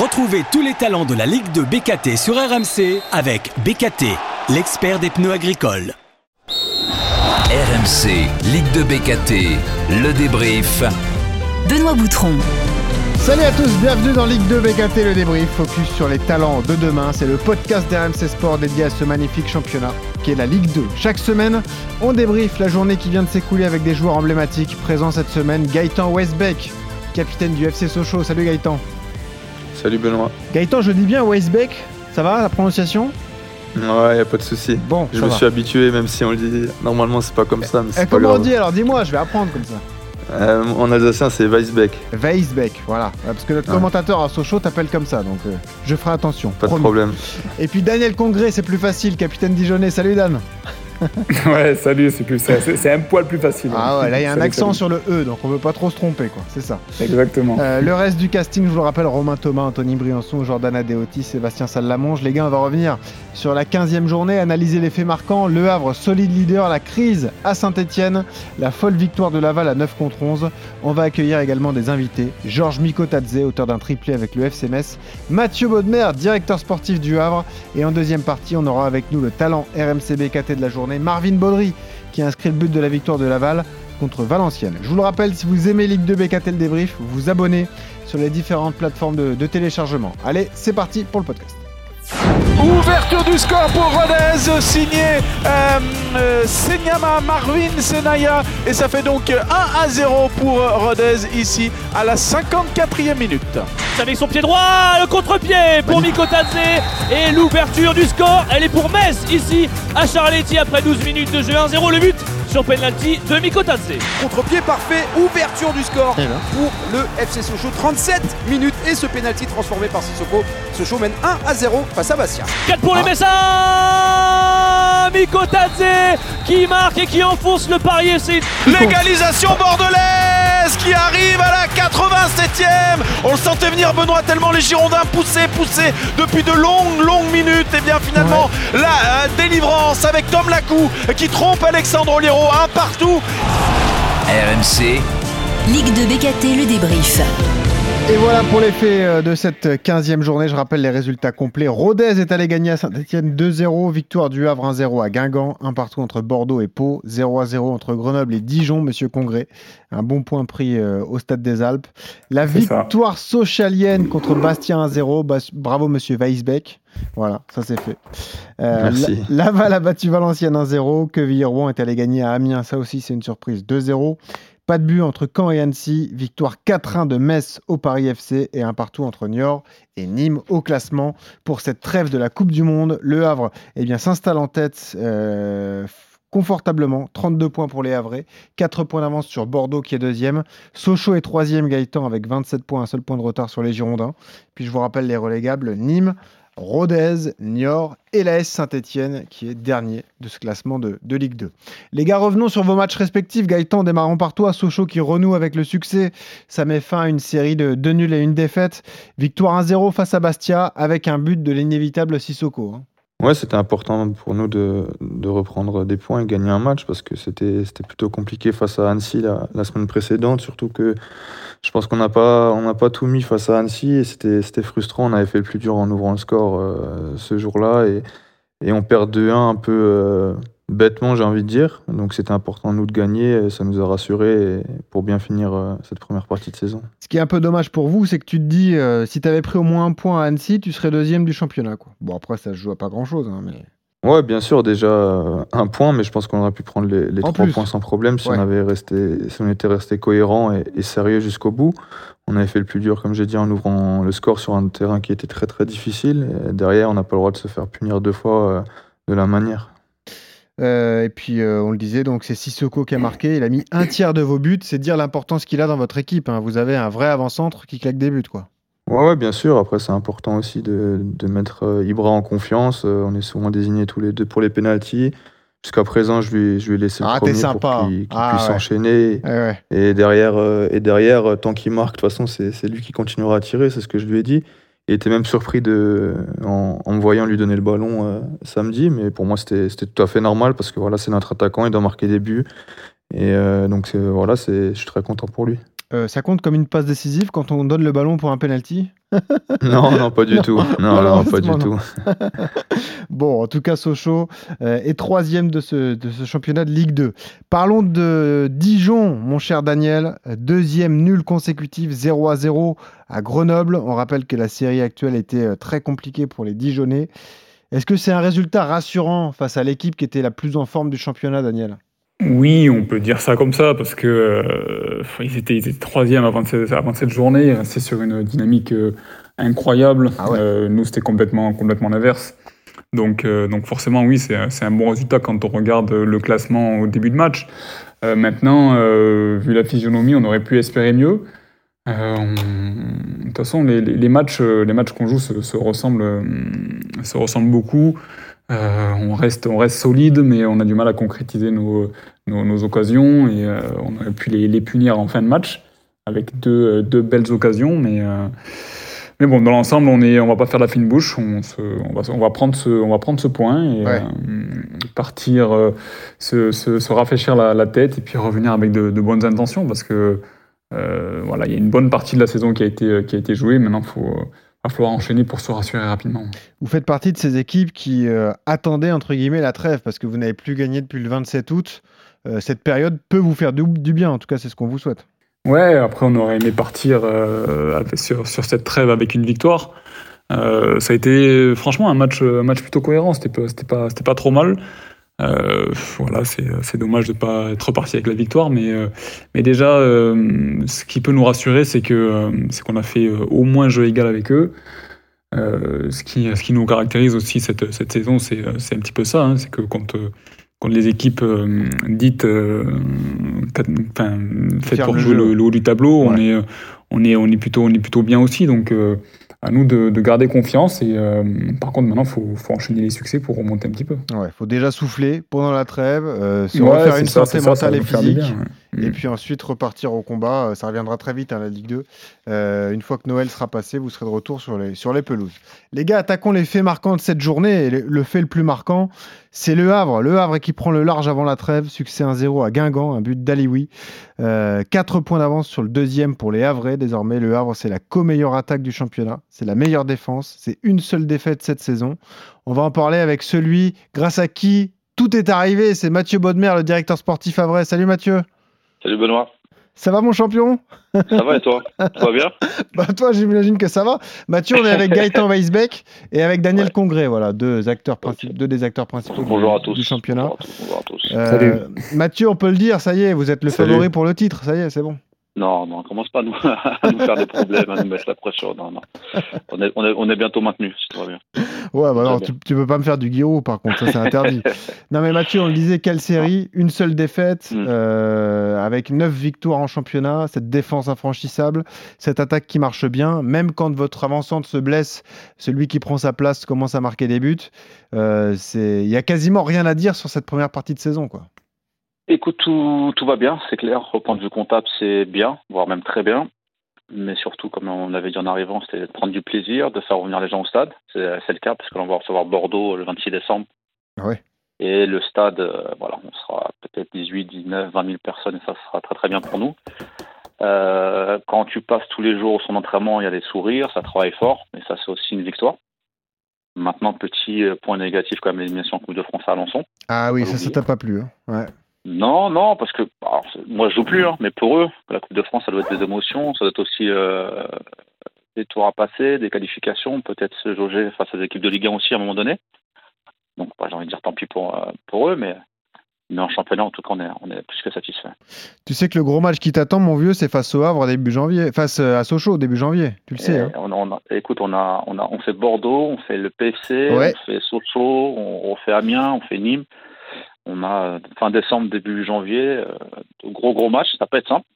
Retrouvez tous les talents de la Ligue de BKT sur RMC avec BKT, l'expert des pneus agricoles. RMC, Ligue de BKT, le débrief. Benoît Boutron. Salut à tous, bienvenue dans Ligue 2 BKT, le débrief, focus sur les talents de demain. C'est le podcast d'RMC Sport dédié à ce magnifique championnat qui est la Ligue 2. Chaque semaine, on débrief la journée qui vient de s'écouler avec des joueurs emblématiques. Présent cette semaine, Gaëtan Westbeck, capitaine du FC Sochaux. Salut Gaëtan. Salut Benoît. Gaëtan, je dis bien Westbeck, ça va la prononciation? Ouais, y a pas de souci. Bon, je me va. suis habitué, même si on le dit. Normalement, c'est pas comme ça, mais Eh, pas comment on dit alors? Dis-moi, je vais apprendre comme ça. Euh, en alsacien, c'est Weisbeck. Weisbeck, voilà. Parce que notre Ouais. commentateur à Sochaux t'appelle comme ça, donc euh, je ferai attention. Pas de problème. Et puis Daniel Congré, c'est plus facile, capitaine Dijonais. Salut Dan. Ouais, salut, c'est plus c'est un poil plus facile. Ah ouais, là il y a un Salut, accent salut. sur le E, donc on veut pas trop se tromper, quoi. C'est ça. Exactement. Euh, le reste du casting, je vous le rappelle, Romain Thomas, Anthony Briançon, Jordan Adeoti, Sébastien Salamonge. Les gars, on va revenir sur la 15e journée, analyser les faits marquants. Le Havre, solide leader, la crise à Saint-Etienne, la folle victoire de Laval à 9 contre 11. On va accueillir également des invités. Georges Mikotadze, auteur d'un triplé avec le FC Metz. Mathieu Baudemer, directeur sportif du Havre. Et en deuxième partie, on aura avec nous le talent RMC BKT de la journée, Marvin Baudry, qui inscrit le but de la victoire de Laval contre Valenciennes. Je vous le rappelle, si vous aimez Ligue 2 BKT le débrief, vous vous abonnez sur les différentes plateformes de téléchargement. Allez, c'est parti pour le podcast. Ouverture du score pour Rodez, signé euh, euh, Senyama Marvin Senaya. Et ça fait donc 1 à 0 pour Rodez ici à la 54e minute. avec son pied droit, le contre-pied pour Mikotadze et l'ouverture du score, elle est pour Metz ici à Charletti après 12 minutes de jeu 1-0 le but sur penalty de Mikotadze. Contre-pied parfait, ouverture du score Et là. pour le FC Sochaux. 37 minutes et ce pénalty transformé par Sissoko. Sochaux mène 1 à 0 face à Bastia. 4 pour les Messins Mikotadze qui marque et qui enfonce le Paris FC. L'égalisation bordelaise qui arrive à la 87e. On le sentait venir Benoît tellement les Girondins poussaient, poussaient depuis de longues, longues minutes. Et bien finalement la euh, délivrance avec Tom Lacou qui trompe Alexandre Oliero un partout. RMC, Ligue 2 BKT, le débrief. Et voilà pour les faits euh, de cette 15e journée. Je rappelle les résultats complets. Rodez est allé gagner à Saint-Etienne 2-0. Victoire du Havre 1-0 à Guingamp. Un partout entre Bordeaux et Pau. 0-0 entre Grenoble et Dijon, monsieur Congré. Un bon point pris euh, au Stade des Alpes. La ça. victoire socialienne contre Bastia 1-0. Bas- Bravo, monsieur Weisbeck. Voilà, ça c'est fait. Euh, Laval a battu Valenciennes 1-0. Quevilly-Rouen est allé gagner à Amiens. Ça aussi, c'est une surprise. 2-0. Pas de but entre Caen et Annecy. Victoire 4-1 de Metz au Paris FC et un partout entre Niort et Nîmes au classement. Pour cette trêve de la Coupe du Monde, le Havre eh bien, s'installe en tête euh, confortablement. 32 points pour les Havrais. 4 points d'avance sur Bordeaux qui est deuxième. Sochaux est troisième, Gaëtan avec 27 points, un seul point de retard sur les Girondins. Puis je vous rappelle les relégables Nîmes, Rodez, Niort et l'AS Saint-Etienne qui est dernier de ce classement de, Ligue 2. Les gars, revenons sur vos matchs respectifs. Gaëtan, démarrons par toi. Sochaux qui renoue avec le succès. Ça met fin à une série de deux nuls et une défaite. Victoire 1-0 face à Bastia avec un but de l'inévitable Sissoko. hein. Ouais, c'était important pour nous de, reprendre des points et gagner un match parce que c'était plutôt compliqué face à Annecy la, la semaine précédente. Surtout que je pense qu'on n'a pas, pas tout mis face à Annecy et c'était frustrant. On avait fait le plus dur en ouvrant le score euh, ce jour-là et, on perd 2-1 un peu euh, bêtement, j'ai envie de dire. Donc c'était important nous de gagner ça nous a rassurés pour bien finir euh, cette première partie de saison. Ce qui est un peu dommage pour vous, c'est que tu te dis, si tu avais pris au moins un point à Annecy, tu serais deuxième du championnat. Quoi. Bon, après, ça se joue à pas grand-chose. hein, mais... Ouais, bien sûr, déjà un point, mais je pense qu'on aurait pu prendre les, trois plus. points sans problème si, Ouais. on avait resté, si on était resté cohérent et, et sérieux jusqu'au bout. On avait fait le plus dur, comme j'ai dit, en ouvrant le score sur un terrain qui était très très difficile. Et derrière, on n'a pas le droit de se faire punir deux fois euh, de la manière. Euh, et puis, euh, on le disait, donc c'est Sissoko qui a marqué. Il a mis un tiers de vos buts. C'est dire l'importance qu'il a dans votre équipe. hein. Vous avez un vrai avant-centre qui claque des buts. quoi. Ouais, ouais, bien sûr. Après, c'est important aussi de, de mettre euh, Ibra en confiance. Euh, on est souvent désignés tous les deux pour les pénalties. Jusqu'à présent, je lui, je lui ai laissé Ah, le t'es premier sympa. pour qu'il Ah, puisse ouais. enchaîner. Ouais. Et derrière, euh, et derrière tant qu'il marque, de toute façon, c'est lui qui continuera à tirer, c'est ce que je lui ai dit. Il était même surpris de, en, en me voyant lui donner le ballon samedi, mais pour moi, c'était tout à fait normal parce que voilà, c'est notre attaquant, il doit marquer des buts. Et donc, voilà, c'est- je suis très content pour lui. Euh, ça compte comme une passe décisive quand on donne le ballon pour un penalty? Non, non, pas du tout. Non, non, pas du tout. Bon, en tout cas, Sochaux euh, est troisième de ce, de ce championnat de Ligue 2. Parlons de Dijon, mon cher Daniel. Deuxième nul consécutif, 0 à 0 à Grenoble. On rappelle que la série actuelle était euh, très compliquée pour les Dijonais. Est-ce que c'est un résultat rassurant face à l'équipe qui était la plus en forme du championnat, Daniel? Oui, on peut dire ça comme ça parce que euh, ils, étaient, ils étaient troisième avant, cette- avant cette journée. C'est sur une dynamique euh, incroyable. Ah ouais. Euh, nous, c'était complètement, complètement l'inverse. Donc, donc forcément, oui, c'est un- bon résultat quand on regarde le classement au début de match. Maintenant, vu la physionomie, on aurait pu espérer mieux. On- De toute façon, les, les- les matchs, les matchs qu'on joue se, se ressemblent, se ressemblent beaucoup. Euh, on, reste, on reste solide, mais on a du mal à concrétiser nos, nos, nos occasions et euh, on aurait pu les, les punir en fin de match avec deux, deux belles occasions. Mais, euh, mais bon, dans l'ensemble, on ne on va pas faire la fine bouche. On, se- on, va, on, va prendre ce, on va prendre ce point et Ouais. partir, se, se, se rafraîchir la, la tête et puis revenir avec de, de bonnes intentions parce que voilà, il y a une bonne partie de la saison qui a été, qui a été jouée. Maintenant, il faut, va falloir enchaîner pour se rassurer rapidement. Vous faites partie de ces équipes qui euh, attendaient, entre guillemets, la trêve parce que vous n'avez plus gagné depuis le 27 août. Euh, cette période peut vous faire du, du bien, en tout cas, c'est ce qu'on vous souhaite. Ouais, après on aurait aimé partir euh, sur, sur cette trêve avec une victoire. Euh, ça a été franchement un match, un match plutôt cohérent, c'était pas, c'était pas, c'était pas trop mal. Euh, voilà, c'est, c'est dommage de pas être reparti avec la victoire, mais, euh, mais déjà, euh, ce qui peut nous rassurer, c'est euh, qu'on a fait euh, au moins jeu égal avec eux. Euh, ce, qui, ce qui nous caractérise aussi cette, cette saison, c'est, un petit peu ça, hein, c'est que quand, euh, quand les équipes euh, dites euh, faites pour jouer le, le haut du tableau, on, est, on, est, on, est plutôt, on est plutôt bien aussi. Donc, euh, à nous de, de garder confiance. Et euh, par contre, maintenant, il faut, faut enchaîner les succès pour remonter un petit peu. Il faut déjà souffler pendant la trêve, euh, se Ouais, refaire c'est une ça, santé c'est ça, ça mentale et physique. bien, ouais. Et Mm. puis ensuite repartir au combat. Euh, Ça reviendra très vite, hein, la Ligue 2. Euh, une fois que Noël sera passé, vous serez de retour sur les, sur les pelouses. Les gars, attaquons les faits marquants de cette journée. Et le, le fait le plus marquant, c'est Le Havre. Le Havre qui prend le large avant la trêve. Succès 1-0 à Guingamp, un but d'Alioui. 4 points d'avance sur le deuxième pour les Havrais. Désormais, Le Havre, c'est la co-meilleure attaque du championnat. C'est la meilleure défense. C'est une seule défaite cette saison. On va en parler avec celui grâce à qui tout est arrivé. C'est Mathieu Bodmer, le directeur sportif Havrais. Salut Mathieu. Salut Benoît, Ça va mon champion? Ça va et toi? Tout va bien? Bah toi j'imagine que ça va. Mathieu, on est avec Gaëtan Weisbeck et avec Daniel Ouais. Congré, voilà, deux acteurs principaux, deux des acteurs principaux du- Bonjour à tous. du championnat. Bonjour à tous. Bonjour à tous. Euh, Mathieu, on peut le dire, ça y est, vous êtes le Salut. favori pour le titre, ça y est, c'est bon. Non, non, on commence pas à nous, à nous faire des problèmes, à nous mettre la pression. Non, non. On est, on est, on est bientôt maintenu, si tout va bien. Ouais, bah non, tu, tu peux pas me faire du Guiraud par contre, ça c'est interdit. non mais Mathieu, on le disait, quelle série, une seule défaite, Mm. euh, avec neuf victoires en championnat, cette défense infranchissable, cette attaque qui marche bien, même quand votre avançante se blesse, celui qui prend sa place commence à marquer des buts. Euh, c'est- Il y a quasiment rien à dire sur cette première partie de saison, quoi. Écoute, tout, tout va bien, c'est clair. Au point de vue comptable, c'est bien, voire même très bien. Mais surtout, comme on l'avait dit en arrivant, c'était de prendre du plaisir, de faire revenir les gens au stade. C'est le cas, parce que l'on va recevoir Bordeaux le 26 décembre. Ah ouais. Et le stade, euh, voilà, on sera peut-être 18, 19, 20 000 personnes, et ça sera très très bien pour nous. Euh, quand tu passes tous les jours son entraînement, il y a des sourires, ça travaille fort, et ça c'est aussi une victoire. Maintenant, petit euh, point négatif quand même, l'élimination en Coupe de France à Alençon. Ah oui, ça, ça l'oublier. t'a pas plu. hein. Ouais. Non, non, parce que alors, c'est- moi je joue plus, hein, mais pour eux, la Coupe de France, ça doit être des émotions, ça doit être aussi euh, des tours à passer, des qualifications, peut-être se jauger face à des équipes de Ligue 1 aussi à un moment donné. Donc bah, j'ai envie de dire tant pis pour, euh, pour eux, mais, mais en championnat, en tout cas, on est, on est plus que satisfait. Tu sais que le gros match qui t'attend, mon vieux, c'est face au Havre début janvier, face euh, à Sochaux début janvier, tu le sais. Hein. on, a- on a- écoute, on, a, on, a, on fait Bordeaux, on fait le PFC, Ouais. on fait Sochaux, on, on fait Amiens, on fait Nîmes. On a euh, fin décembre, début janvier, euh, gros gros matchs, ça peut être simple.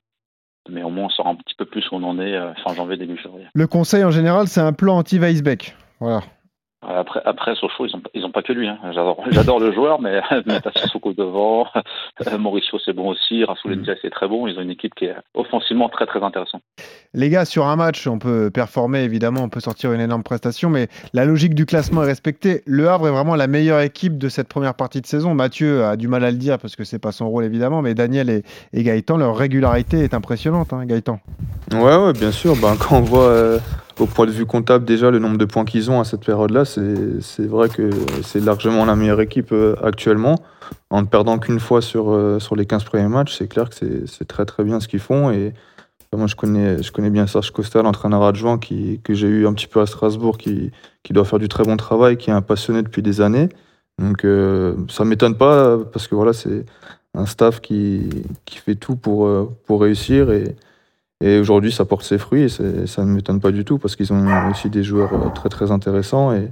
Mais au moins, on saura un petit peu plus où on en est euh, fin janvier, début février. Le conseil en général, c'est un plan anti-Weisbeck. Voilà. Après, après Sochaux, ils n'ont ils ont pas que lui. Hein. J'adore, le joueur, mais mettre Sissoko devant, euh, Mauricio c'est bon aussi, Rasoul Ndiaye c'est très bon. Ils ont une équipe qui est offensivement très très intéressante. Les gars, sur un match, on peut performer évidemment, on peut sortir une énorme prestation, mais la logique du classement est respectée. Le Havre est vraiment la meilleure équipe de cette première partie de saison. Mathieu a du mal à le dire parce que c'est pas son rôle évidemment, mais Daniel et, et Gaëtan, leur régularité est impressionnante, hein, Gaëtan. Ouais, ouais, bien sûr. Ben, quand on voit euh, au point de vue comptable déjà le nombre de points qu'ils ont à cette période-là, c'est vrai que c'est largement la meilleure équipe euh, actuellement. En ne perdant qu'une fois sur, euh, sur les 15 premiers matchs, c'est clair que c'est très très bien ce qu'ils font. Et moi, je connais, je connais bien Serge Costa, l'entraîneur adjoint qui, que j'ai eu un petit peu à Strasbourg, qui, qui doit faire du très bon travail, qui est un passionné depuis des années. Donc euh, ça m'étonne pas parce que voilà, c'est un staff qui, qui fait tout pour, pour réussir et, et aujourd'hui ça porte ses fruits et ça ne m'étonne pas du tout parce qu'ils ont aussi des joueurs euh, très très intéressants et,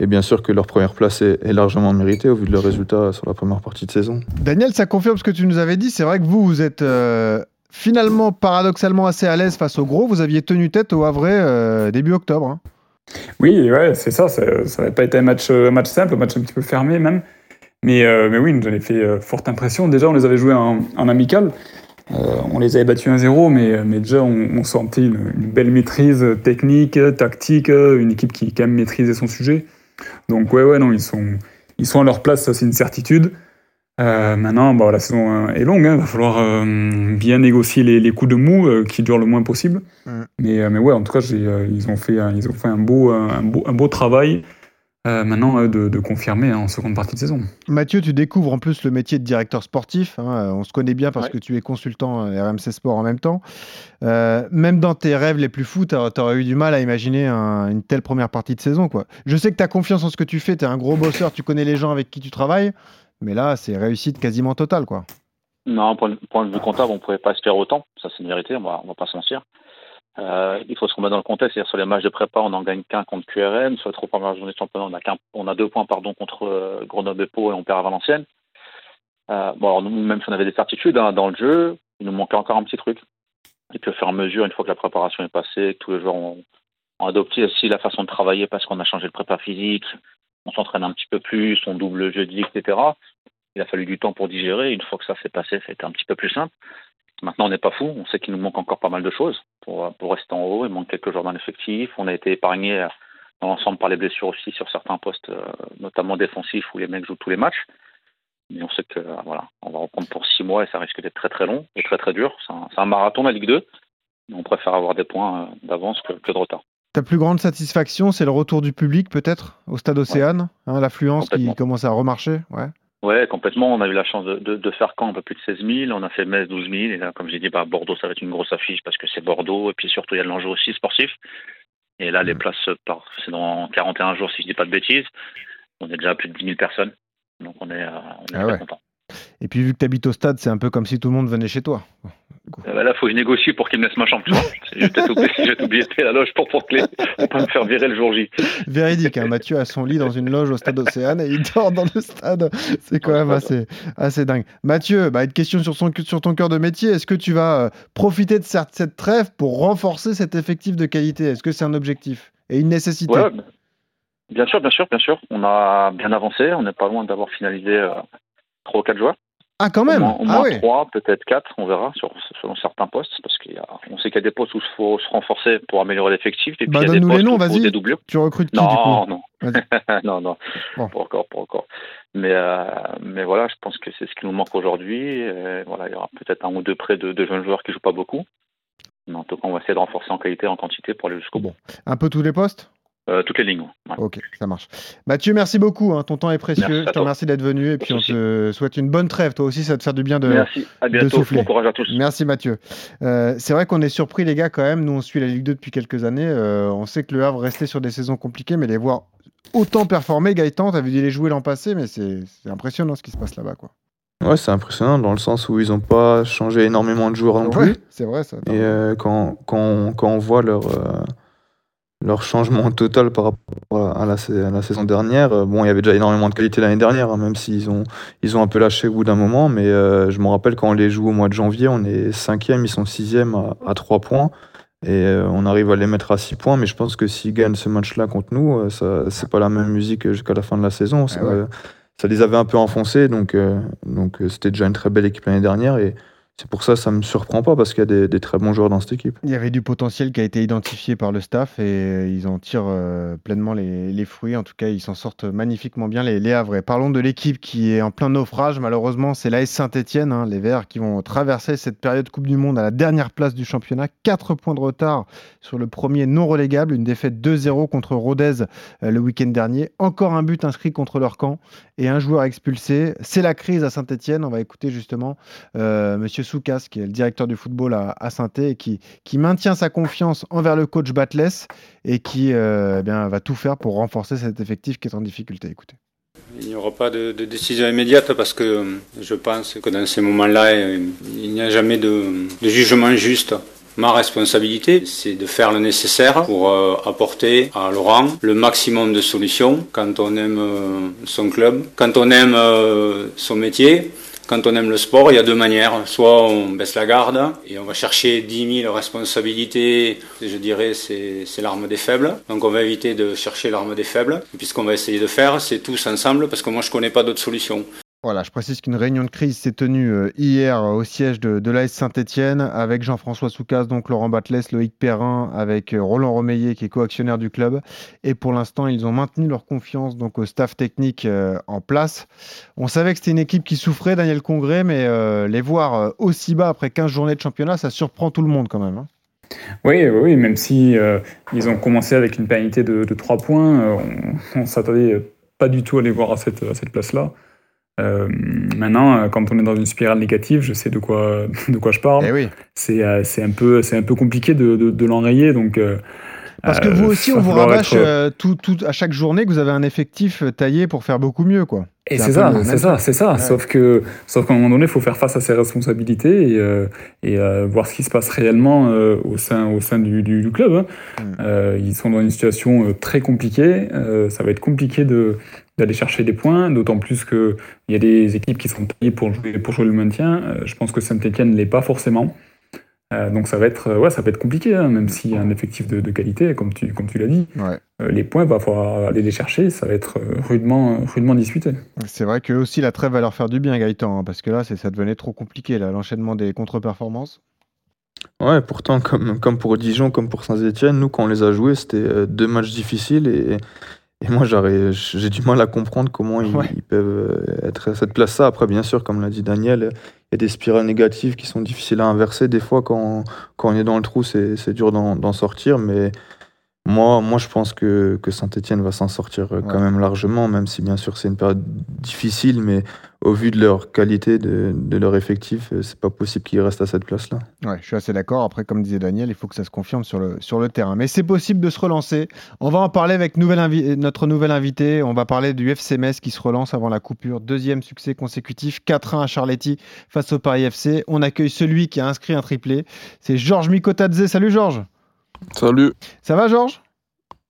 et bien sûr que leur première place est, est largement méritée au vu de leurs résultats sur la première partie de saison. Daniel, ça confirme ce que tu nous avais dit. C'est vrai que vous, vous êtes euh, finalement paradoxalement assez à l'aise face au gros. Vous aviez tenu tête au Havre euh, début octobre. hein. Oui, ouais, c'est ça. Ça n'avait pas été un match, un match simple, un match un petit peu fermé même. Mais, euh, mais oui, nous avait fait euh, forte impression. Déjà, on les avait joués en, en amical. Euh, on les avait battus 1-0, mais, mais déjà, on, on sentait une, une belle maîtrise technique, tactique, une équipe qui quand même maîtrisait son sujet. Donc, ouais, ouais, non, ils sont, ils sont à leur place, ça, c'est une certitude. Euh, maintenant, bah, la saison euh, est longue, il va falloir euh, bien négocier les, les coups de mou euh, qui durent le moins possible. Mm. Mais, euh, mais ouais, en tout cas, euh, ils ont fait, ils ont fait un, beau, un, beau, un beau travail euh, maintenant euh, de, de confirmer hein, en seconde partie de saison. Mathieu, tu découvres en plus le métier de directeur sportif. hein. Euh, On se connaît bien parce Ouais. que tu es consultant RMC Sport en même temps. Euh, même dans tes rêves les plus fous, tu aurais eu du mal à imaginer un- une telle première partie de saison. Quoi. Je sais que tu as confiance en ce que tu fais, tu es un gros bosseur, tu connais les gens avec qui tu travailles, mais là, c'est réussite quasiment totale. Quoi. Non, point de, point de vue comptable, on ne pouvait pas espérer autant. Ça, c'est une vérité, on va, on va pas se mentir. Euh, il faut se remettre dans le contexte. C'est-à-dire, sur les matchs de prépa, on n'en gagne qu'un contre QRM. Sur les trois premières journées de championnat, on a, on a deux points pardon, contre euh, Grenoble et Pau et on perd à Valenciennes. Euh, nous, même si on avait des certitudes hein, dans le jeu, il nous manquait encore un petit truc. Et puis, au fur et à mesure, une fois que la préparation est passée, que tous les joueurs ont, adopté aussi la façon de travailler parce qu'on a changé de prépa physique, on s'entraîne un petit peu plus, on double le jeudi, etc. Il a fallu du temps pour digérer. Une fois que ça s'est passé, été un petit peu plus simple. Maintenant, on n'est pas fou. On sait qu'il nous manque encore pas mal de choses pour, pour rester en haut. Il manque quelques joueurs dans l'effectif. On a été épargné euh, dans l'ensemble par les blessures aussi sur certains postes, euh, notamment défensifs, où les mecs jouent tous les matchs. Mais on sait que euh, voilà, on va reprendre pour six mois et ça risque d'être très très long et très très dur. C'est un, marathon la Ligue 2. Mais on préfère avoir des points euh, d'avance que, que de retard. Ta plus grande satisfaction, c'est le retour du public peut-être au stade Océane, hein, l'affluence qui commence à remarcher. Ouais. Ouais, complètement. On a eu la chance de, de, de faire Caen un peu plus de 16 000. On a fait Metz 12 000. Et là, comme j'ai dit, bah, Bordeaux, ça va être une grosse affiche parce que c'est Bordeaux. Et puis surtout, il y a de l'enjeu aussi sportif. Et là, les Mm. places, par- c'est dans 41 jours, si je dis pas de bêtises. On est déjà à plus de 10 000 personnes. Donc on est, euh, on est Ah très ouais. content. Et puis vu que tu habites au stade, c'est un peu comme si tout le monde venait chez toi. Euh, bah, là, faut que je négocie pour qu'il me laisse ma chambre. Vais peut-être oublier, je vais oublier de la loge pour pour clé. Pour pas me faire virer le jour J. Véridique, hein, Mathieu a son lit dans une loge au stade Océane et il dort dans le stade. C'est quand même assez, assez dingue. Mathieu, bah, une question sur, son, sur ton cœur de métier. Est-ce que tu vas euh, profiter de cette, cette trêve pour renforcer cet effectif de qualité? Est-ce que c'est un objectif et une nécessité? Ouais, bien sûr, bien sûr, bien sûr. On a bien avancé. On n'est pas loin d'avoir finalisé euh, trois ou quatre joueurs. Ah, quand même Au moins, Ah moins ouais trois, peut-être quatre, on verra, sur, selon certains postes, parce qu'on sait qu'il y a des postes où il faut se renforcer pour améliorer l'effectif, et puis Bah, il y a des postes noms, où il faut vas-y. des doublures. Tu recrutes qui Non, du coup non. Non, non, Bon. pas encore, pas encore. Mais, euh, mais voilà, je pense que c'est ce qui nous manque aujourd'hui. Voilà, il y aura peut-être un ou deux prêts de, de jeunes joueurs qui jouent pas beaucoup. Mais en tout cas, on va essayer de renforcer en qualité et en quantité pour aller jusqu'au bout. Un peu tous les postes Euh, toutes les lignes. ouais. Ok, ça marche. Mathieu, merci beaucoup. hein, Ton temps est précieux. Merci Je te remercie d'être venu. Et puis, on te souhaite une bonne trêve. Toi aussi, ça va te faire du bien de, Merci, à de bientôt. souffler. Bon courage à tous. Merci Mathieu. Euh, c'est vrai qu'on est surpris les gars quand même. Nous on suit la Ligue 2 depuis quelques années. Euh, on sait que le Havre restait sur des saisons compliquées, mais les voir autant performer, Gaëtan, t'as vu les jouer l'an passé, mais c'est c'est impressionnant ce qui se passe là-bas quoi. Ouais, c'est impressionnant dans le sens où ils n'ont pas changé énormément de joueurs non Ouais, plus. c'est vrai ça. Et euh, quand, quand, on, quand on voit leur, euh, leur changement total par rapport à la, sa- à la saison dernière, euh, bon, il y avait déjà énormément de qualité l'année dernière, hein, même s'ils ont, ils ont un peu lâché au bout d'un moment. Mais euh, je me rappelle quand on les joue au mois de janvier, on est cinquième, ils sont sixième à, à 3 points. Et euh, on arrive à les mettre à 6 points, mais je pense que s'ils gagnent ce match-là contre nous, ça c'est pas la même musique jusqu'à la fin de la saison. Ça, Ah ouais. ça les avait un peu enfoncés, donc euh, donc c'était déjà une très belle équipe l'année dernière. Et c'est pour ça que ça me surprend pas, parce qu'il y a des, très bons joueurs dans cette équipe. Il y avait du potentiel qui a été identifié par le staff et euh, ils en tirent euh, pleinement les, fruits. En tout cas, ils s'en sortent magnifiquement bien, les, les Havrais. Parlons de l'équipe qui est en plein naufrage. Malheureusement, c'est l'AS Saint-Etienne, les Verts, qui vont traverser cette période Coupe du Monde à la dernière place du championnat. 4 points de retard sur le premier non relégable. Une défaite 2-0 contre Rodez euh, le week-end dernier. Encore un but inscrit contre leur camp et un joueur expulsé. C'est la crise à Saint-Etienne. On va écouter justement euh, Monsieur Soukas, qui est le directeur du football à, à saint et qui, qui maintient sa confiance envers le coach Batless et qui euh, eh bien, va tout faire pour renforcer cet effectif qui est en difficulté. Écoutez. Il n'y aura pas de, décision immédiate parce que euh, je pense que dans ces moments-là, euh, il n'y a jamais de jugement juste. Ma responsabilité, c'est de faire le nécessaire pour euh, apporter à Laurent le maximum de solutions quand on aime euh, son club, quand on aime euh, son métier. Quand on aime le sport, il y a deux manières. Soit on baisse la garde et on va chercher 10 000 responsabilités. Je dirais c'est c'est l'arme des faibles. Donc on va éviter de chercher l'arme des faibles. Et puis ce qu'on va essayer de faire, c'est tous ensemble parce que moi je connais pas d'autres solutions. Voilà, je précise qu'une réunion de crise s'est tenue euh, hier euh, au siège de, l'AS Saint-Etienne avec Jean-François Soucas, donc Laurent Batless, Loïc Perrin, avec euh, Roland Romeillet qui est coactionnaire du club. Et pour l'instant, ils ont maintenu leur confiance donc au staff technique en place. On savait que c'était une équipe qui souffrait, Daniel Congré, mais les voir aussi bas après 15 journées de championnat, ça surprend tout le monde quand même. hein. Oui, oui, même si ils ont commencé avec une pénalité de, de 3 points, on, on s'attendait pas du tout à les voir à cette place-là. Euh, maintenant, euh, quand on est dans une spirale négative, je sais de quoi, de quoi je parle. Eh oui. C'est euh, c'est un, peu- un peu compliqué de, de, de l'enrayer. Donc, euh, Parce que vous aussi, on vous rabâche être- tout, tout- à chaque journée que vous avez un effectif taillé pour faire beaucoup mieux. quoi. Et c'est ça, c'est ça, c'est ça. Ouais. Sauf que, sauf qu'à un moment donné, il faut faire face à ses responsabilités et, euh, et euh, voir ce qui se passe réellement euh, au sein, au sein du, du- du club. hein. Mm. Euh, ils sont dans une situation très compliquée. Ça va être compliqué de d'aller chercher des points, d'autant plus que il y a des équipes qui sont taillées pour jouer pour jouer le maintien. Euh, je pense que Saint-Étienne ne l'est pas forcément. Euh, donc ça va être, euh, ouais, ça va être compliqué, hein, même s'il y a un effectif de, de qualité, comme tu, comme tu l'as dit. Ouais. Euh, les points, il va falloir aller les chercher. Ça va être rudement, rudement disputé. C'est vrai que aussi la trêve va leur faire du bien, Gaëtan, hein, parce que là, c'est- ça devenait trop compliqué, là, l'enchaînement des contre-performances. Ouais, pourtant, comme, comme pour Dijon, comme pour Saint-Etienne, nous, quand on les a joués, c'était deux matchs difficiles et, et moi, j'ai du mal à comprendre comment ils, Ouais. ils peuvent euh, être à cette place-là. Après, bien sûr, comme l'a dit Daniel, il y a des spirales négatives qui sont difficiles à inverser. Des fois, quand, quand on est dans le trou, c'est dur d'en sortir, mais moi, moi, je pense que, que Saint-Etienne va s'en sortir euh, quand Ouais. même largement, même si, bien sûr, c'est une période difficile, mais au vu de leur qualité, de, de leur effectif, euh, c'est pas possible qu'ils restent à cette place-là. Ouais, je suis assez d'accord. Après, comme disait Daniel, il faut que ça se confirme sur le, sur le terrain. Mais c'est possible de se relancer. On va en parler avec nouvelle invi- notre nouvel invité. On va parler du FC Metz qui se relance avant la coupure. Deuxième succès consécutif, 4-1 à Charletti face au Paris FC. On accueille celui qui a inscrit un triplé. C'est Georges Mikotadze. Salut Georges. Salut, Ça va Georges?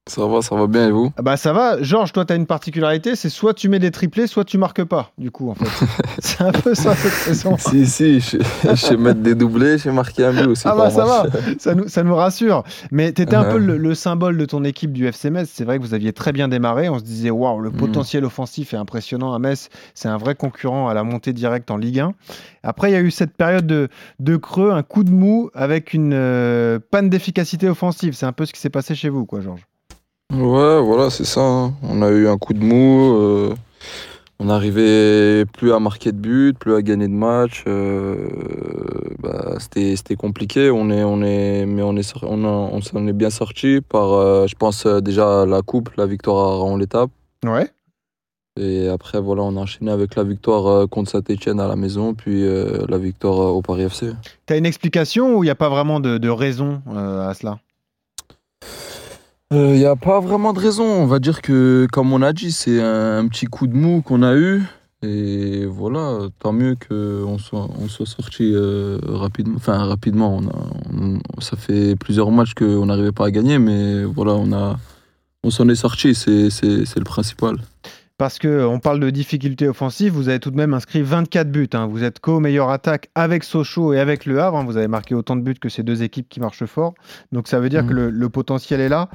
Ça va, ça va bien et vous Ah Bah ça va. Georges, toi, tu as une particularité, c'est soit tu mets des triplés, soit tu marques pas. Du coup, en fait. c'est un peu ça cette saison. Si, si, je, je sais mettre des doublés, j'ai marqué un but aussi. Ah bah ça va, ça nous, ça nous rassure. Mais tu étais un Ouais. peu le, le symbole de ton équipe du FC Metz. C'est vrai que vous aviez très bien démarré. On se disait, waouh, le Mhm. potentiel offensif est impressionnant à Metz. C'est un vrai concurrent à la montée directe en Ligue 1. Après, il y a eu cette période de, de creux, un coup de mou avec une euh, panne d'efficacité offensive. C'est un peu ce qui s'est passé chez vous, quoi, Georges. Ouais, voilà, c'est ça. hein. On a eu un coup de mou. euh, on n'arrivait plus à marquer de but, plus à gagner de match. euh, bah, c'était, compliqué. On est, on est, mais on est, on, a- on s'en est bien sorti par, euh, je pense déjà la coupe, la victoire à l'étape. Ouais. Et après, voilà, on a enchaîné avec la victoire contre Saint-Etienne à la maison, puis la victoire au Paris FC. Tu as une explication ou il n'y a pas vraiment de, de raison à cela? Il n'y Euh, a pas vraiment de raison. On va dire que, comme on a dit, c'est un, petit coup de mou qu'on a eu. Et voilà, tant mieux qu'on soit, sorti euh, rapidement. Enfin, rapidement. On a, ça fait plusieurs matchs qu'on n'arrivait pas à gagner, mais voilà, on, on s'en est sorti. C'est le principal. Parce qu'on parle de difficulté offensive. Vous avez tout de même inscrit 24 buts. hein. Vous êtes co-meilleure attaque avec Sochaux et avec Le Havre. hein. Vous avez marqué autant de buts que ces deux équipes qui marchent fort. Donc ça veut dire que le, le potentiel est là.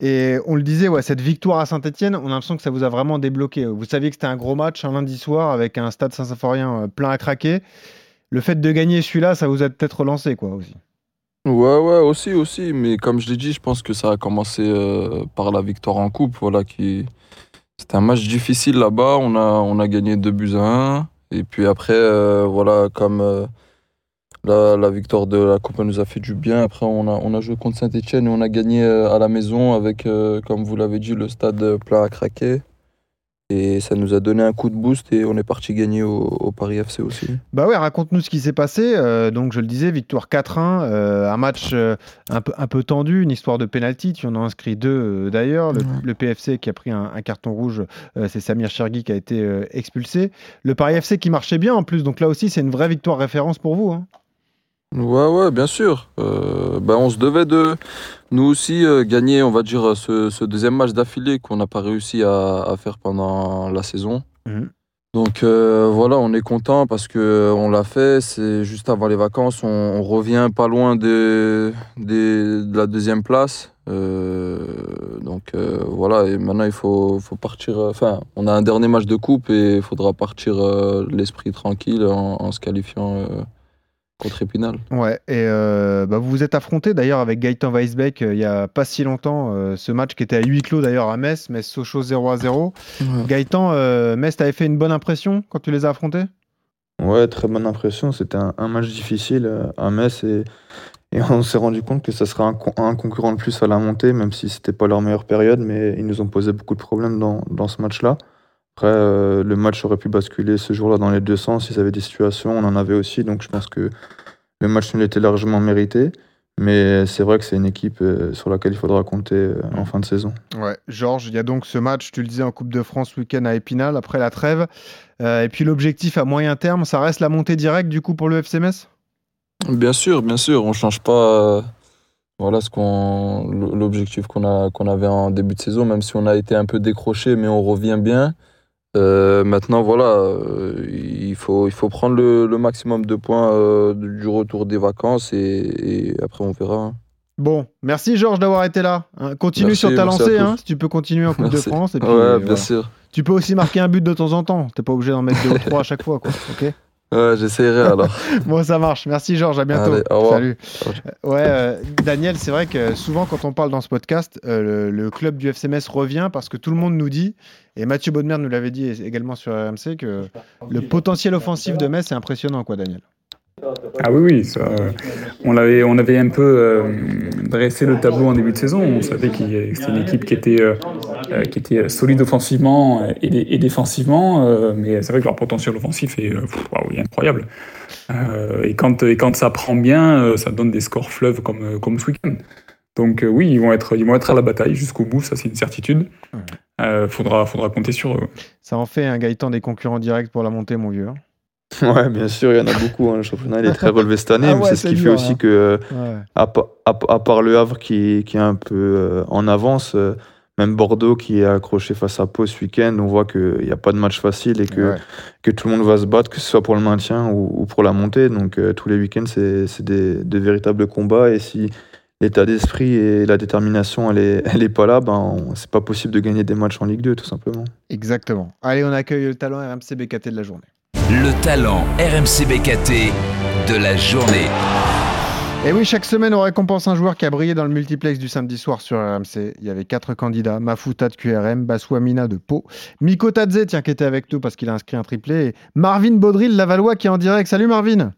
Et on le disait, ouais, cette victoire à Saint-Etienne, on a l'impression que ça vous a vraiment débloqué. Vous saviez que c'était un gros match un lundi soir avec un stade Saint-Symphorien euh, plein à craquer. Le fait de gagner celui-là, ça vous a peut-être relancé quoi aussi. Ouais, ouais, aussi, aussi. Mais comme je l'ai dit, je pense que ça a commencé euh, par la victoire en coupe. Voilà, qui... C'était un match difficile là-bas. On a, on a gagné 2 buts à 1. Et puis après, euh, voilà, comme euh, la, la victoire de la coupe nous a fait du bien. Après, on a, on a joué contre Saint-Etienne et on a gagné euh, à la maison avec, comme vous l'avez dit, le stade plein à craquer. Et ça nous a donné un coup de boost et on est parti gagner au, au Paris FC aussi. Bah ouais, raconte-nous ce qui s'est passé. Euh, donc je le disais, victoire 4-1, euh, un match euh, un, peu, un peu tendu, une histoire de penalty. Tu en as inscrit deux euh, d'ailleurs. Le, le PFC qui a pris un, un carton rouge, euh, c'est Samir Chergui qui a été euh, expulsé. Le Paris FC qui marchait bien en plus. Donc là aussi, c'est une vraie victoire référence pour vous. hein. Ouais, ouais, bien sûr. Euh, ben, on se devait de, nous aussi, euh, gagner, on va dire, ce, ce deuxième match d'affilée qu'on n'a pas réussi à, à faire pendant la saison. Mhm. Donc euh, voilà, on est content parce que on l'a fait. C'est juste avant les vacances, on, on revient pas loin de, de la deuxième place. Euh, donc euh, voilà, et maintenant il faut, faut partir. Enfin, on a un dernier match de coupe et il faudra partir l'esprit tranquille en, en se qualifiant contre Épinal. Ouais, et euh, bah, vous vous êtes affronté d'ailleurs avec Gaëtan Weisbeck euh, il y a pas si longtemps. euh, ce match qui était à huis clos d'ailleurs à Metz, Metz-Sochaux 0 à 0. Gaëtan, euh, Metz t'avait fait une bonne impression quand tu les as affrontés? Ouais, très bonne impression. C'était un, un match difficile à Metz et, et on s'est rendu compte que ça serait un, un concurrent de plus à la montée, même si c'était pas leur meilleure période, mais ils nous ont posé beaucoup de problèmes dans, dans ce match-là. Après, euh, le match aurait pu basculer ce jour-là dans les deux sens. Ils avaient des situations, on en avait aussi, donc je pense que le match nul était largement mérité. Mais c'est vrai que c'est une équipe euh, sur laquelle il faudra compter euh, en fin de saison. Ouais, Georges, il y a donc ce match, tu le disais, en Coupe de France ce week-end à Épinal, après la trêve. Euh, et puis l'objectif à moyen terme, ça reste la montée directe du coup pour le FC Metz? Bien sûr, bien sûr, on change pas. euh, voilà ce qu'on, l'objectif qu'on a, qu'on avait en début de saison, même si on a été un peu décroché, mais on revient bien. Euh, maintenant, voilà, euh, il faut, il faut prendre le, le maximum de points euh, du retour des vacances et, et après on verra. hein. Bon, merci Georges d'avoir été là. hein. Continue Merci, sur ta merci à lancée, tous. hein, si tu peux continuer en Coupe de Merci. France. Et puis, Ouais, bien voilà. sûr. Tu peux aussi marquer un but de temps en temps. T'es pas obligé d'en mettre deux ou trois à chaque fois, quoi. Ok? Ouais, j'essaierai alors. bon, ça marche. Merci Georges, à bientôt. Allez, au revoir. Salut. Ouais, euh, Daniel, c'est vrai que souvent quand on parle dans ce podcast, euh, le, le club du FC Metz revient parce que tout le monde nous dit, et Mathieu Baudemer nous l'avait dit également sur RMC, que le potentiel offensif de Metz est impressionnant, quoi, Daniel. Ah oui, oui, ça, euh, on, avait, on avait un peu euh, dressé le tableau en début de saison. On savait que c'était une équipe qui était, euh, qui était solide offensivement et, dé- et défensivement, euh, mais c'est vrai que leur potentiel offensif est, pff, waouh, il est incroyable. Et, quand, et quand ça prend bien, ça donne des scores fleuves comme, comme ce week-end. Donc oui, ils vont, être, ils vont être à la bataille jusqu'au bout, ça c'est une certitude. Euh, faudra, faudra compter sur eux. Ça en fait un Gaëtan des concurrents directs pour la montée, mon vieux. Ouais, bien sûr, il y en a beaucoup. hein. Le championnat il est très relevé cette année, Ah mais ouais, c'est ce qui fait aussi hein. que, Ouais. à, à pa- à part le Havre qui, qui est un peu euh, en avance, euh, même Bordeaux qui est accroché face à Pau ce week-end, on voit qu'il n'y a pas de match facile et que, Ouais. que tout le monde va se battre, que ce soit pour le maintien ou, ou pour la montée. Donc euh, tous les week-ends, c'est c'est des, des véritables combats. Et si l'état d'esprit et la détermination, elle est, elle est pas là, ben, c'est pas possible de gagner des matchs en Ligue 2, tout simplement. Exactement. Allez, on accueille le talent RMC BKT de la journée. Le talent RMC BKT de la journée. Et oui, chaque semaine, on récompense un joueur qui a brillé dans le multiplex du samedi soir sur RMC. Il y avait quatre candidats Mafuta de QRM, Baswamina de Pau, Miko Tadze, tiens, qui était avec nous parce qu'il a inscrit un triplé, et Marvin Baudril, Lavallois, qui est en direct. Salut Marvin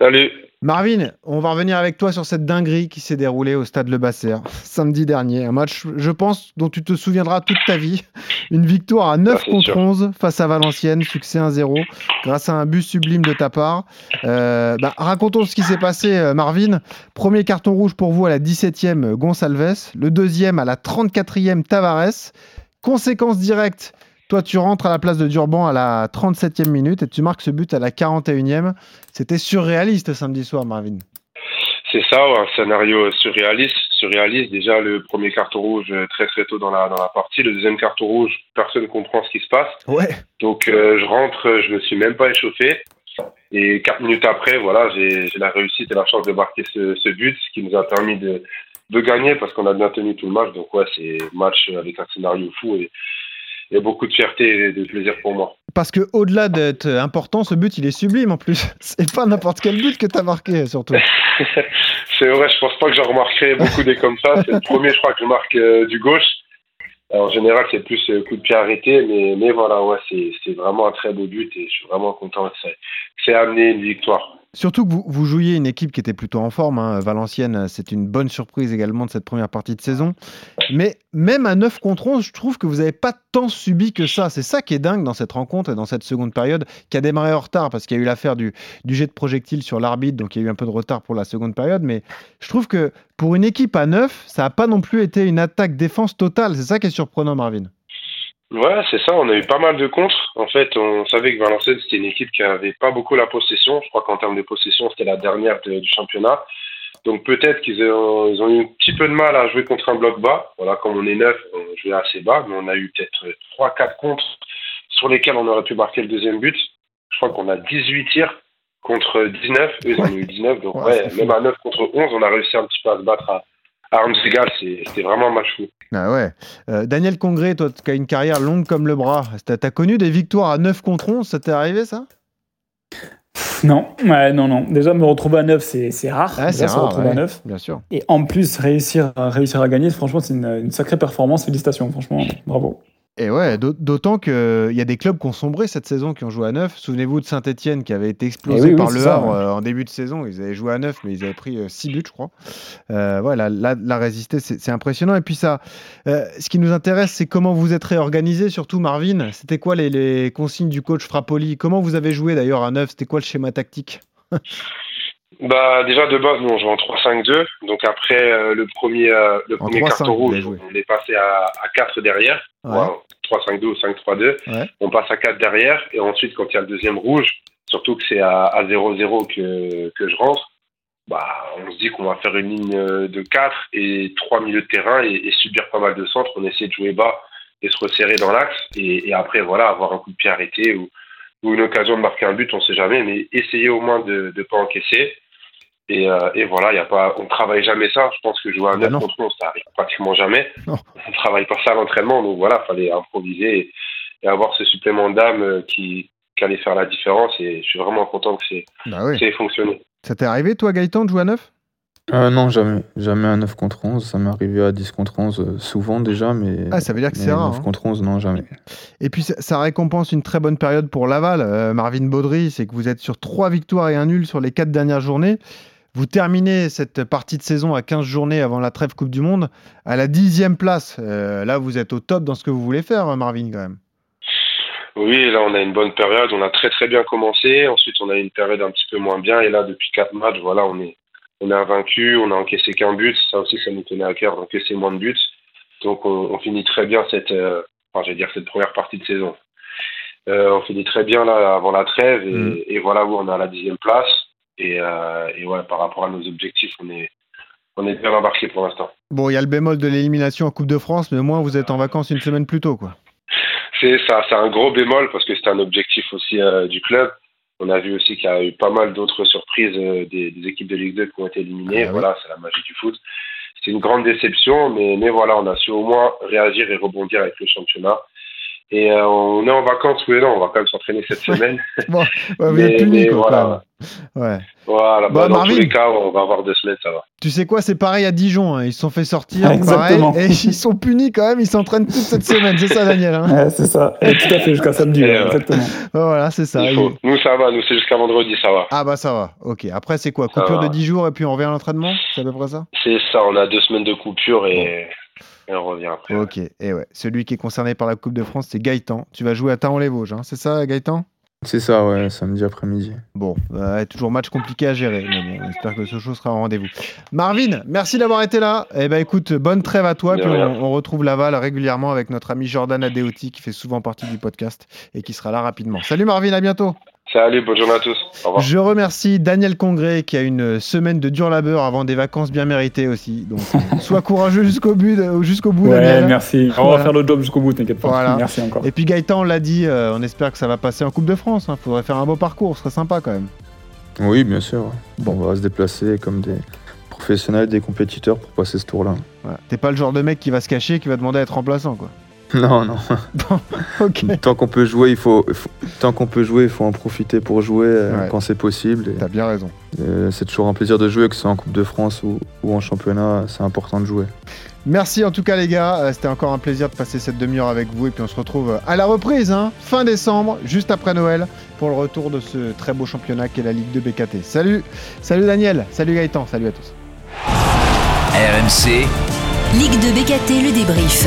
Salut. Marvin, on va revenir avec toi sur cette dinguerie qui s'est déroulée au stade Le Basser samedi dernier. Un match, je pense, dont tu te souviendras toute ta vie. Une victoire à 9 Ah, contre sûr. 11 face à Valenciennes, succès 1-0 grâce à un but sublime de ta part. Euh, bah, racontons ce qui s'est passé, euh, Marvin. Premier carton rouge pour vous à la 17e, Gonsalves. Le deuxième à la 34e, Tavares. Conséquence directe, toi tu rentres à la place de Durban à la 37e minute et tu marques ce but à la 41e. C'était surréaliste samedi soir, Marvin. C'est ça, un scénario surréaliste. Surréaliste, déjà le premier carton rouge euh, très très tôt dans la, dans la partie. Le deuxième carton rouge, personne ne comprend ce qui se passe. Ouais. Donc euh, je rentre, je me suis même pas échauffé. Et quatre minutes après, voilà, j'ai j'ai la réussite et la chance de marquer ce, ce but, ce qui nous a permis de, de gagner parce qu'on a bien tenu tout le match. Donc ouais, c'est match avec un scénario fou et, et beaucoup de fierté et de plaisir pour moi. Parce que au-delà d'être important, ce but, il est sublime en plus. C'est pas n'importe quel but que tu as marqué, surtout. c'est vrai, je pense pas que j'en remarquerai beaucoup des comme ça. C'est le premier, je crois, que je marque euh, du gauche. En général, c'est plus euh, coup de pied arrêté, mais, mais voilà, ouais, c'est vraiment un très beau but et je suis vraiment content que ça c'est amené une victoire. Surtout que vous, jouiez une équipe qui était plutôt en forme. hein. Valenciennes, c'est une bonne surprise également de cette première partie de saison. Mais même à 9 contre 11, je trouve que vous n'avez pas tant subi que ça. C'est ça qui est dingue dans cette rencontre et dans cette seconde période, qui a démarré en retard parce qu'il y a eu l'affaire du, du jet de projectile sur l'arbitre, donc il y a eu un peu de retard pour la seconde période. Mais je trouve que pour une équipe à 9, ça n'a pas non plus été une attaque-défense totale. C'est ça qui est surprenant, Marvin. Ouais, c'est ça. On a eu pas mal de contres. En fait, on savait que Valenciennes, c'était une équipe qui avait pas beaucoup la possession. Je crois qu'en termes de possession, c'était la dernière de- du championnat. Donc peut-être qu'ils ont, ils ont eu un petit peu de mal à jouer contre un bloc bas. Voilà, comme on est neuf, on jouait assez bas, mais on a eu peut-être trois, quatre contres sur lesquels on aurait pu marquer le deuxième but. Je crois qu'on a 18 tirs contre 19. Eux, ils en ont eu 19. Donc Ouais, ouais, même à 9 contre 11, on a réussi un petit peu à se battre à, armes égales. C'est- C'était vraiment un match fou. Ah ouais. Euh, Daniel Congré, toi qui as une carrière longue comme le bras, t'as as connu des victoires à 9 contre 11, ça t'est arrivé ça? Non, ouais, non, non. Déjà, me retrouver à 9, c'est c'est rare. Ah, Déjà, c'est se rare, retrouver à ouais, 9. bien sûr. Et en plus, réussir à, réussir à gagner, franchement, c'est une, une sacrée performance. Félicitations, franchement, bravo. Et ouais, d'aut- d'autant qu'il y a des clubs qui ont sombré cette saison, qui ont joué à 9. Souvenez-vous de Saint-Etienne qui avait été explosé Eh oui, oui, par c'est le Havre ouais. euh, en début de saison. Ils avaient joué à 9, mais ils avaient pris 6 buts, je crois. Euh, voilà, là, la résister, c'est c'est impressionnant. Et puis ça, euh, ce qui nous intéresse, c'est comment vous êtes réorganisé, surtout Marvin. C'était quoi les, les consignes du coach Frappoli Comment vous avez joué d'ailleurs à 9 C'était quoi le schéma tactique? Bah déjà de base nous on joue en 3-5-2 donc après euh, le premier euh, le premier 3-5, carton rouge on est passé à, à 4 derrière. Ouais. Ouais, 3-5-2 ou 5-3-2 Ouais. on passe à 4 derrière. Et ensuite quand il y a le deuxième rouge surtout que c'est à, à 0-0 que, que je rentre bah on se dit qu'on va faire une ligne euh, de 4 et 3 milieux de terrain et, et subir pas mal de centres. On essaie de jouer bas et se resserrer dans l'axe et, et après voilà avoir un coup de pied arrêté ou, ou une occasion de marquer un but on sait jamais mais essayer au moins de ne pas encaisser et, euh, et voilà, y a pas, on travaille jamais ça. Je pense que jouer à 9 non. contre 11, ça arrive pratiquement jamais. Non. On travaille pas ça à l'entraînement. Donc voilà, fallait improviser et, et avoir ce supplément d'âme euh, qui, qui allait faire la différence. Et je suis vraiment content que c'est Bah oui. c'est fonctionné. Ça t'est arrivé, toi, Gaëtan, de jouer à 9 Euh, non, jamais. Jamais à 9 contre 11. Ça m'est arrivé à 10 contre 11 euh, souvent déjà, mais. Ah, ça veut dire que c'est rare, 9 hein. contre 11, non, jamais. Et puis ça, ça récompense une très bonne période pour Laval. Euh, Marvin Baudry, c'est que vous êtes sur trois victoires et un nul sur les quatre dernières journées. Vous terminez cette partie de saison à 15 journées avant la trêve Coupe du Monde à la dixième place. Euh, là, vous êtes au top dans ce que vous voulez faire, hein, Marvin, quand même. Oui, là, on a une bonne période. On a très très bien commencé. Ensuite, on a une période un petit peu moins bien. Et là, depuis quatre matchs, voilà, on est, on est invaincu. On a encaissé qu'un but. Ça aussi, ça nous tenait à cœur d'encaisser moins de buts. Donc, on, on finit très bien cette, euh, enfin, dire cette première partie de saison. Euh, on finit très bien là avant la trêve et, et voilà où on est à la dixième place. Et, euh, et ouais, par rapport à nos objectifs, on est, on est bien embarqué pour l'instant. Bon, il y a le bémol de l'élimination en Coupe de France, mais au moins vous êtes en vacances une semaine plus tôt, quoi. C'est ça, c'est un gros bémol parce que c'est un objectif aussi euh, du club. On a vu aussi qu'il y a eu pas mal d'autres surprises euh, des, des équipes de Ligue 2 qui ont été éliminées. Ah. Voilà, c'est la magie du foot. C'est une grande déception, mais, mais voilà, on a su au moins réagir et rebondir avec le championnat. Et euh, on est en vacances, oui, non, on va quand même s'entraîner cette semaine. Bon, ouais, vous Mais- êtes punis, quoi, voilà. quand même. Ouais. Voilà, Bah, bah, dans Marvin. tous les cas, on va avoir deux semaines, ça va. Tu sais quoi, c'est pareil à Dijon. hein. Ils se sont fait sortir, pareil, Exactement. et ils sont punis quand même. Ils s'entraînent toute cette semaine. C'est ça, Daniel. hein Ouais, c'est ça, Et tout à fait, jusqu'à samedi, euh, exactement. voilà, c'est ça. Faut. Nous, ça va, nous, c'est jusqu'à vendredi, ça va. Ah bah ça va. Ok. Après, c'est quoi Coupure de 10 jours et puis on revient à l'entraînement? C'est à peu près ça? C'est ça, on a deux semaines de coupure et, et on revient après. Ok. Et ouais. Celui qui est concerné par la Coupe de France, c'est Gaëtan. Tu vas jouer à Taon-les-Vosges, hein. c'est ça, Gaëtan? C'est ça, ouais, samedi après-midi. Bon, euh, toujours match compliqué à gérer, mais bon, on espère que ce show sera au rendez-vous. Marvin, merci d'avoir été là. Eh ben écoute, bonne trêve à toi. Puis on retrouve Laval régulièrement avec notre ami Jordan Adeoti qui fait souvent partie du podcast et qui sera là rapidement. Salut Marvin, à bientôt. Salut, bonne journée à tous. Au revoir. Je remercie Daniel Congré qui a une semaine de dur labeur avant des vacances bien méritées aussi. Donc, euh, sois courageux jusqu'au but, jusqu'au bout. Ouais, Daniel. merci. On Voilà. va faire le job jusqu'au bout, t'inquiète pas. Voilà. Merci encore. Et puis Gaëtan, on l'a dit, euh, on espère que ça va passer en Coupe de France. Il faudrait faire un beau parcours, ce serait sympa quand même. Oui, bien sûr. Bon, on va se déplacer comme des professionnels, des compétiteurs pour passer ce tour-là. Voilà. T'es pas le genre de mec qui va se cacher, qui va demander à être remplaçant, quoi. Non, non. ok. Tant qu'on peut jouer, il faut, tant qu'on peut jouer, il faut en profiter pour jouer euh, Ouais. quand c'est possible. T'as bien raison. c'est toujours un plaisir de jouer, que ce soit en Coupe de France ou, ou en championnat. C'est important de jouer. Merci en tout cas les gars, Euh, c'était encore un plaisir de passer cette demi-heure avec vous et puis on se retrouve euh, à la reprise, hein, fin décembre, juste après Noël, pour le retour de ce très beau championnat qu'est la Ligue de BKT. Salut, salut Daniel, salut Gaëtan, salut à tous. RMC, Ligue de BKT, le débrief.